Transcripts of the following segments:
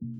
thank you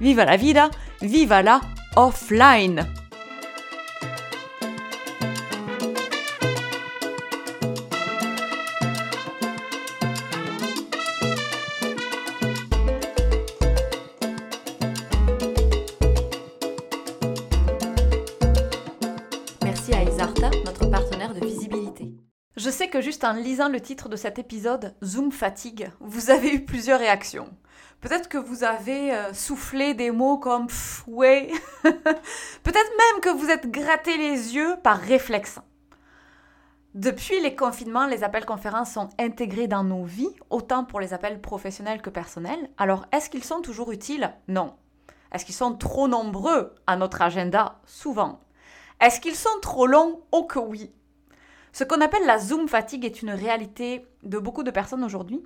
viva la vida, viva la offline. Merci à Isarta, notre partenaire de visibilité. Je sais que juste en lisant le titre de cet épisode, Zoom fatigue, vous avez eu plusieurs réactions. Peut-être que vous avez euh, soufflé des mots comme ouais. Peut-être même que vous êtes gratté les yeux par réflexe. Depuis les confinements, les appels conférences sont intégrés dans nos vies, autant pour les appels professionnels que personnels. Alors, est-ce qu'ils sont toujours utiles? Non. Est-ce qu'ils sont trop nombreux à notre agenda? Souvent. Est-ce qu'ils sont trop longs? Oh que oui. Ce qu'on appelle la Zoom fatigue est une réalité de beaucoup de personnes aujourd'hui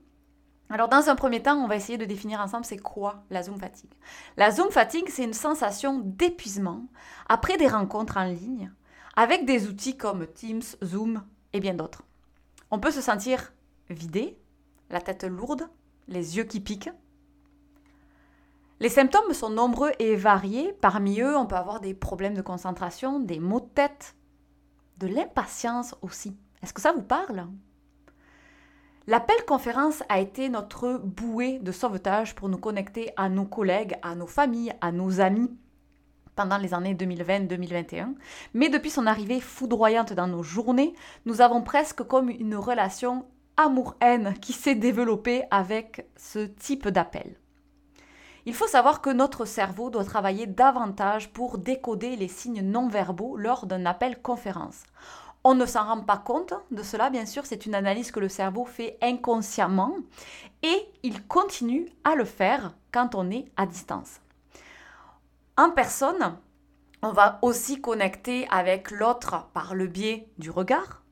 alors dans un premier temps, on va essayer de définir ensemble c'est quoi la Zoom fatigue. La Zoom fatigue, c'est une sensation d'épuisement après des rencontres en ligne avec des outils comme Teams, Zoom et bien d'autres. On peut se sentir vidé, la tête lourde, les yeux qui piquent. Les symptômes sont nombreux et variés. Parmi eux, on peut avoir des problèmes de concentration, des maux de tête, de l'impatience aussi. Est-ce que ça vous parle? L'appel conférence a été notre bouée de sauvetage pour nous connecter à nos collègues, à nos familles, à nos amis pendant les années 2020-2021. Mais depuis son arrivée foudroyante dans nos journées, nous avons presque comme une relation amour-haine qui s'est développée avec ce type d'appel. Il faut savoir que notre cerveau doit travailler davantage pour décoder les signes non verbaux lors d'un appel conférence. On ne s'en rend pas compte de cela, bien sûr, c'est une analyse que le cerveau fait inconsciemment et il continue à le faire quand on est à distance. En personne, on va aussi connecter avec l'autre par le biais du regard,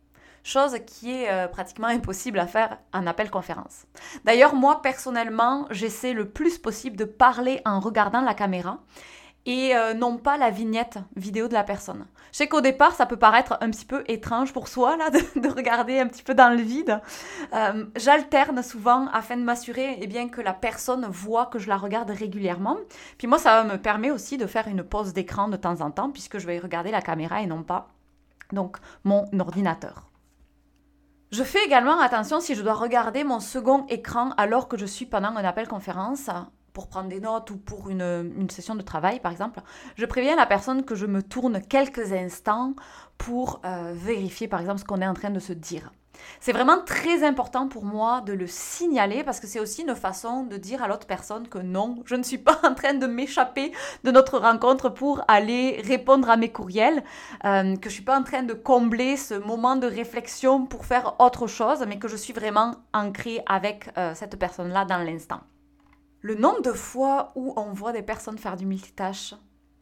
chose qui est euh, pratiquement impossible à faire en appel conférence. D'ailleurs, moi personnellement, j'essaie le plus possible de parler en regardant la caméra et euh, non pas la vignette vidéo de la personne. Je sais qu'au départ, ça peut paraître un petit peu étrange pour soi là, de, regarder un petit peu dans le vide. Euh, j'alterne souvent afin de m'assurer eh bien, que la personne voit que je la regarde régulièrement. Puis moi, ça me permet aussi de faire une pause d'écran de temps en temps, puisque je vais regarder la caméra et non pas donc, mon ordinateur. Je fais également attention si je dois regarder mon second écran alors que je suis pendant un appel conférence pour prendre des notes ou pour une, session de travail, par exemple, je préviens la personne que je me tourne quelques instants pour euh, vérifier, par exemple, ce qu'on est en train de se dire. C'est vraiment très important pour moi de le signaler parce que c'est aussi une façon de dire à l'autre personne que non, je ne suis pas en train de m'échapper de notre rencontre pour aller répondre à mes courriels, euh, que je ne suis pas en train de combler ce moment de réflexion pour faire autre chose, mais que je suis vraiment ancrée avec euh, cette personne-là dans l'instant. Le nombre de fois où on voit des personnes faire du multitâche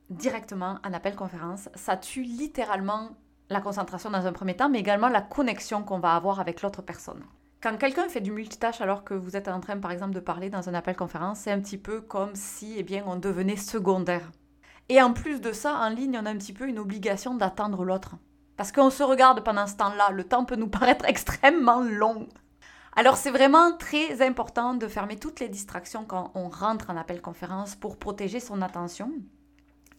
directement en appel conférence, ça tue littéralement la concentration dans un premier temps, mais également la connexion qu'on va avoir avec l'autre personne. Quand quelqu'un fait du multitâche alors que vous êtes en train, par exemple, de parler dans un appel conférence, c'est un petit peu comme si, eh bien, on devenait secondaire. Et en plus de ça, en ligne, on a un petit peu une obligation d'attendre l'autre. Parce qu'on se regarde pendant ce temps-là, le temps peut nous paraître extrêmement long. Alors c'est vraiment très important de fermer toutes les distractions quand on rentre en appel conférence pour protéger son attention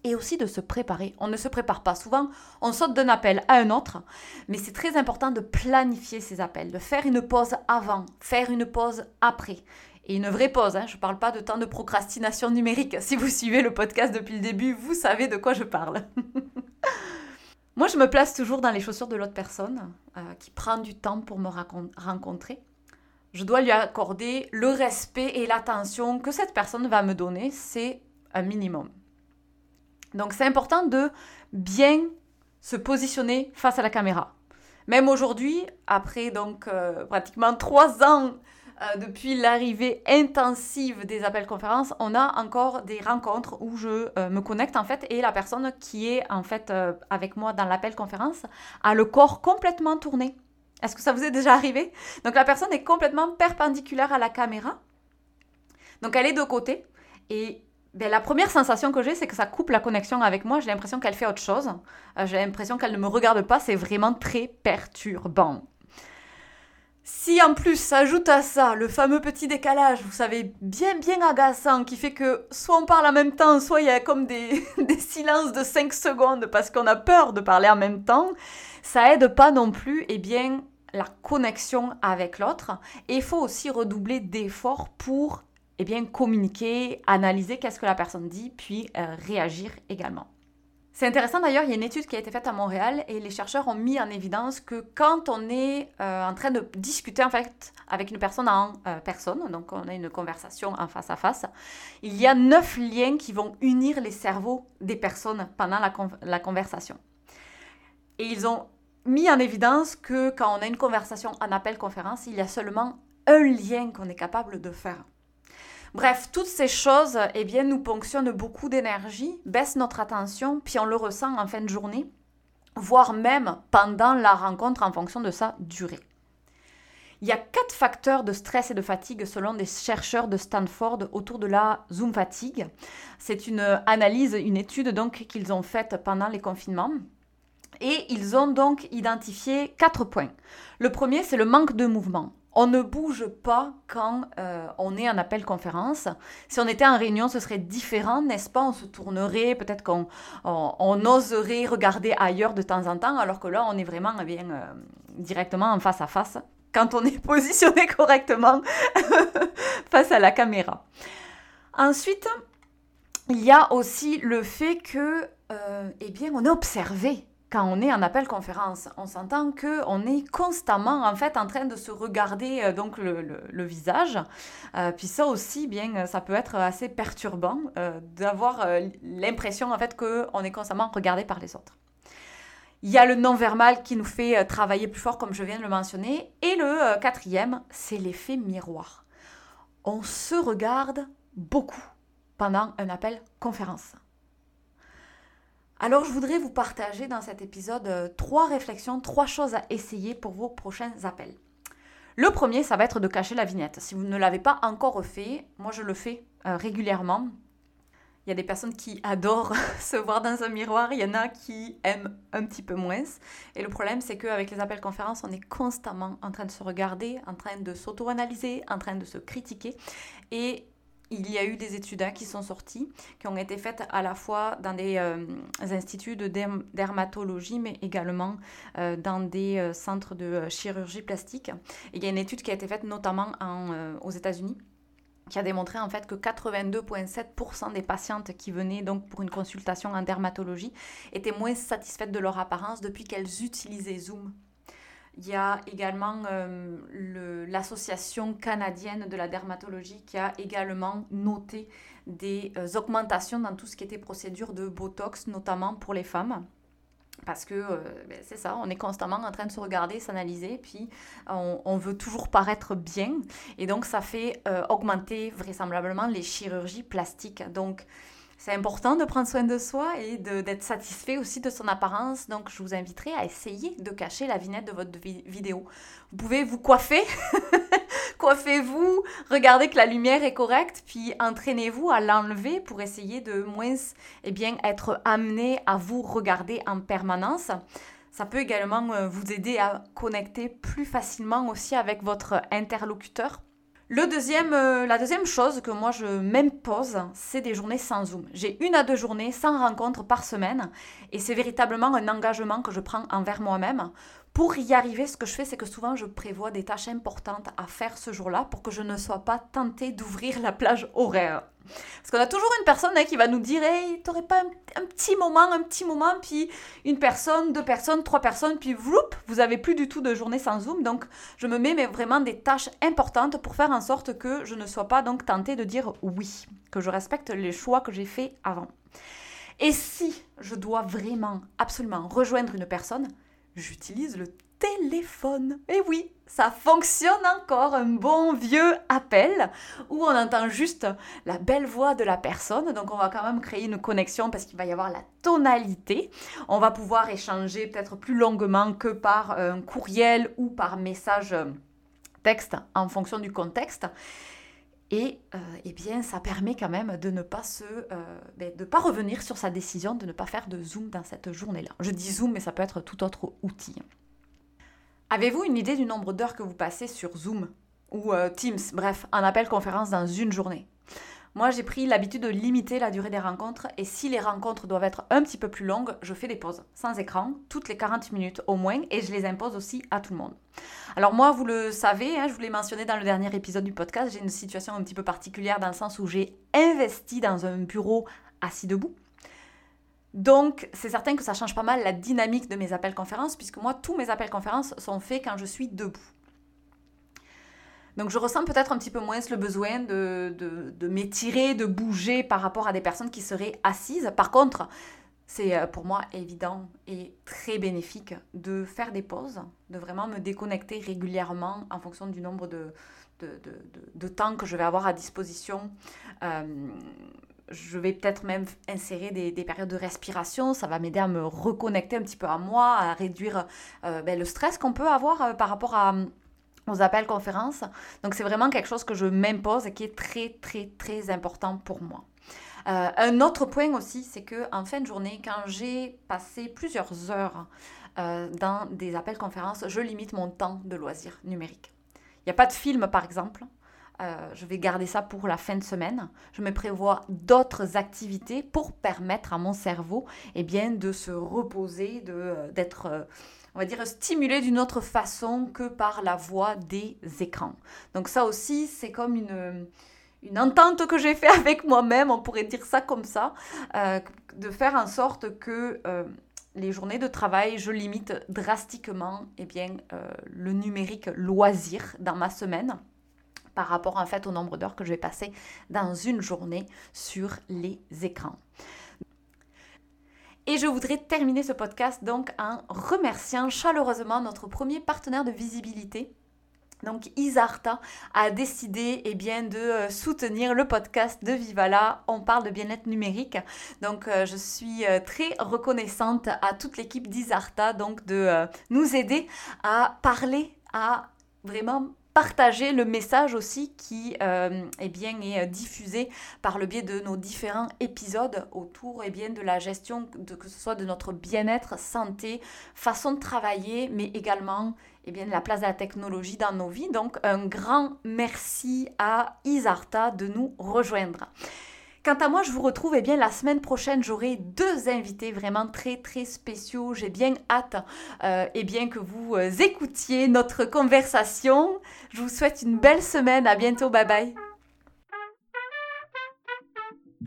et aussi de se préparer. On ne se prépare pas souvent, on saute d'un appel à un autre, mais c'est très important de planifier ces appels, de faire une pause avant, faire une pause après. Et une vraie pause, hein. je ne parle pas de temps de procrastination numérique. Si vous suivez le podcast depuis le début, vous savez de quoi je parle. Moi, je me place toujours dans les chaussures de l'autre personne euh, qui prend du temps pour me rencontrer je dois lui accorder le respect et l'attention que cette personne va me donner, c'est un minimum. Donc c'est important de bien se positionner face à la caméra. Même aujourd'hui, après donc euh, pratiquement trois ans euh, depuis l'arrivée intensive des appels conférences, on a encore des rencontres où je euh, me connecte en fait et la personne qui est en fait avec moi dans l'appel conférence a le corps complètement tourné. Est-ce que ça vous est déjà arrivé? Donc la personne est complètement perpendiculaire à la caméra. Donc elle est de côté et ben, la première sensation que j'ai, c'est que ça coupe la connexion avec moi. J'ai l'impression qu'elle fait autre chose. j'ai l'impression qu'elle ne me regarde pas. C'est vraiment très perturbant. Si en plus s'ajoute à ça le fameux petit décalage, vous savez, bien bien agaçant, qui fait que soit on parle en même temps, soit il y a comme des, des silences de 5 secondes parce qu'on a peur de parler en même temps, ça aide pas non plus, eh bien, la connexion avec l'autre. Et il faut aussi redoubler d'efforts pour eh bien, communiquer, analyser qu'est-ce que la personne dit, puis euh, réagir également. C'est intéressant d'ailleurs, il y a une étude qui a été faite à Montréal et les chercheurs ont mis en évidence que quand on est euh, en train de discuter en fait avec une personne en euh, personne, donc on a une conversation en face à face, il y a neuf liens qui vont unir les cerveaux des personnes pendant la, conversation. Et ils ont mis en évidence que quand on a une conversation en appel conférence, il y a seulement un lien qu'on est capable de faire. Bref, toutes ces choses, eh bien, nous ponctionnent beaucoup d'énergie, baissent notre attention, puis on le ressent en fin de journée, voire même pendant la rencontre en fonction de sa durée. Il y a quatre facteurs de stress et de fatigue selon des chercheurs de Stanford autour de la Zoom fatigue. C'est une analyse, une étude donc qu'ils ont faite pendant les confinements. Et ils ont donc identifié quatre points. Le premier, c'est le manque de mouvement. On ne bouge pas quand euh, on est en appel conférence. Si on était en réunion, ce serait différent, n'est-ce pas? On se tournerait, peut-être qu'on on, oserait regarder ailleurs de temps en temps, alors que là, on est vraiment eh bien, euh, directement en face à face, quand on est positionné correctement face à la caméra. Ensuite, il y a aussi le fait que, euh, eh bien, on est observé quand on est en appel conférence, on s'entend que on est constamment en fait en train de se regarder euh, donc le, visage. Euh, puis ça aussi, bien, ça peut être assez perturbant euh, d'avoir l'impression en fait que on est constamment regardé par les autres. Il y a le non-verbal qui nous fait travailler plus fort, comme je viens de le mentionner. Et le quatrième, c'est l'effet miroir. On se regarde beaucoup pendant un appel conférence. Alors je voudrais vous partager dans cet épisode euh, trois réflexions, trois choses à essayer pour vos prochains appels. Le premier, ça va être de cacher la vignette. Si vous ne l'avez pas encore fait, moi je le fais euh, régulièrement. Il y a des personnes qui adorent se voir dans un miroir, il y en a qui aiment un petit peu moins. Et le problème, c'est qu'avec les appels conférences, on est constamment en train de se regarder, en train de s'auto-analyser, en train de se critiquer. Et il y a eu des études hein, qui sont sorties, qui ont été faites à la fois dans des euh, instituts de dermatologie, mais également euh, dans des euh, centres de chirurgie plastique. il y a une étude qui a été faite notamment aux États-Unis qui a démontré en fait que 82,7% des patientes qui venaient donc pour une consultation en dermatologie étaient moins satisfaites de leur apparence depuis qu'elles utilisaient Zoom il y a également euh, l'association canadienne de la dermatologie qui a également noté des euh, augmentations dans tout ce qui était procédure de Botox, notamment pour les femmes. Parce que euh, ben, c'est ça, on est constamment en train de se regarder, s'analyser, puis on, on, veut toujours paraître bien. Et donc ça fait augmenter vraisemblablement les chirurgies plastiques. Donc c'est important de prendre soin de soi et d'être satisfait aussi de son apparence. Donc, je vous inviterai à essayer de cacher la vignette de votre vidéo. Vous pouvez vous coiffer, coiffez-vous, regardez que la lumière est correcte, puis entraînez-vous à l'enlever pour essayer de moins eh bien, être amené à vous regarder en permanence. Ça peut également euh, vous aider à connecter plus facilement aussi avec votre interlocuteur euh, la deuxième chose que moi je m'impose, c'est des journées sans Zoom. J'ai une à deux journées sans rencontre par semaine et c'est véritablement un engagement que je prends envers moi-même pour y arriver, ce que je fais, c'est que souvent je prévois des tâches importantes à faire ce jour-là pour que je ne sois pas tentée d'ouvrir la plage horaire. Parce qu'on a toujours une personne hein, qui va nous dire Hey, t'aurais pas un, petit moment, un petit moment, puis une personne, deux personnes, trois personnes, puis vloup, vous avez plus du tout de journée sans Zoom. Donc je me mets mais vraiment des tâches importantes pour faire en sorte que je ne sois pas donc tentée de dire oui, que je respecte les choix que j'ai faits avant. Et si je dois vraiment, absolument rejoindre une personne, j'utilise le téléphone. Et oui, ça fonctionne encore, un bon vieux appel où on entend juste la belle voix de la personne. Donc on va quand même créer une connexion parce qu'il va y avoir la tonalité. On va pouvoir échanger peut-être plus longuement que par un courriel ou par message texte en fonction du contexte. Et euh, eh bien, ça permet quand même de ne pas se, euh, ben, de pas revenir sur sa décision de ne pas faire de Zoom dans cette journée-là. Je dis Zoom, mais ça peut être tout autre outil. Avez-vous une idée du nombre d'heures que vous passez sur Zoom ou euh, Teams, bref, un appel conférence dans une journée moi, j'ai pris l'habitude de limiter la durée des rencontres et si les rencontres doivent être un petit peu plus longues, je fais des pauses sans écran, toutes les 40 minutes au moins, et je les impose aussi à tout le monde. Alors moi, vous le savez, hein, je vous l'ai mentionné dans le dernier épisode du podcast, j'ai une situation un petit peu particulière dans le sens où j'ai investi dans un bureau assis debout. Donc, c'est certain que ça change pas mal la dynamique de mes appels conférences, puisque moi, tous mes appels conférences sont faits quand je suis debout. Donc je ressens peut-être un petit peu moins le besoin de, de, m'étirer, de bouger par rapport à des personnes qui seraient assises. Par contre, c'est euh, pour moi évident et très bénéfique de faire des pauses, de vraiment me déconnecter régulièrement en fonction du nombre de, de, temps que je vais avoir à disposition. Euh, je vais peut-être même insérer des, périodes de respiration. Ça va m'aider à me reconnecter un petit peu à moi, à réduire euh, ben, le stress qu'on peut avoir par rapport aux appels conférences. Donc c'est vraiment quelque chose que je m'impose et qui est très très très important pour moi. Euh, un autre point aussi, c'est que en fin de journée, quand j'ai passé plusieurs heures euh, dans des appels conférences, je limite mon temps de loisirs numériques. Il n'y a pas de film par exemple. Euh, je vais garder ça pour la fin de semaine. Je me prévois d'autres activités pour permettre à mon cerveau eh bien, de se reposer, d'être on va dire, stimulé d'une autre façon que par la voix des écrans. Donc ça aussi, c'est comme une, une entente que j'ai fait avec moi-même, on pourrait dire ça comme ça, euh, de faire en sorte que euh, les journées de travail, je limite drastiquement eh bien, euh, le numérique loisir dans ma semaine par rapport en fait au nombre d'heures que je vais passer dans une journée sur les écrans. Et je voudrais terminer ce podcast donc en remerciant chaleureusement notre premier partenaire de visibilité, donc Isarta a décidé eh bien, de euh, soutenir le podcast de Vivala. On parle de bien-être numérique. Donc euh, je suis euh, très reconnaissante à toute l'équipe d'Isarta donc de nous aider à parler à vraiment partager le message aussi qui euh, eh bien, est diffusé par le biais de nos différents épisodes autour eh bien, de la gestion, de, que ce soit de notre bien-être, santé, façon de travailler, mais également eh bien, la place de la technologie dans nos vies. Donc un grand merci à Isarta de nous rejoindre. Quant à moi, je vous retrouve eh bien, la semaine prochaine. J'aurai deux invités vraiment très très spéciaux. J'ai bien hâte euh, eh bien, que vous euh, écoutiez notre conversation. Je vous souhaite une belle semaine. À bientôt. Bye bye.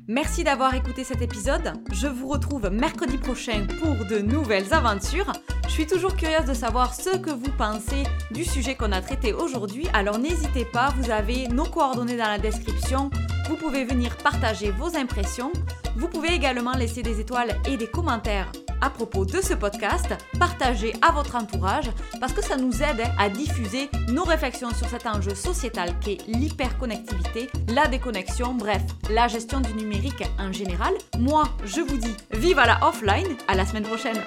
Merci d'avoir écouté cet épisode. Je vous retrouve mercredi prochain pour de nouvelles aventures. Je suis toujours curieuse de savoir ce que vous pensez du sujet qu'on a traité aujourd'hui. Alors n'hésitez pas, vous avez nos coordonnées dans la description vous pouvez venir partager vos impressions. Vous pouvez également laisser des étoiles et des commentaires à propos de ce podcast, partager à votre entourage parce que ça nous aide à diffuser nos réflexions sur cet enjeu sociétal qu'est l'hyperconnectivité, la déconnexion, bref, la gestion du numérique en général. Moi, je vous dis vive à la offline, à la semaine prochaine.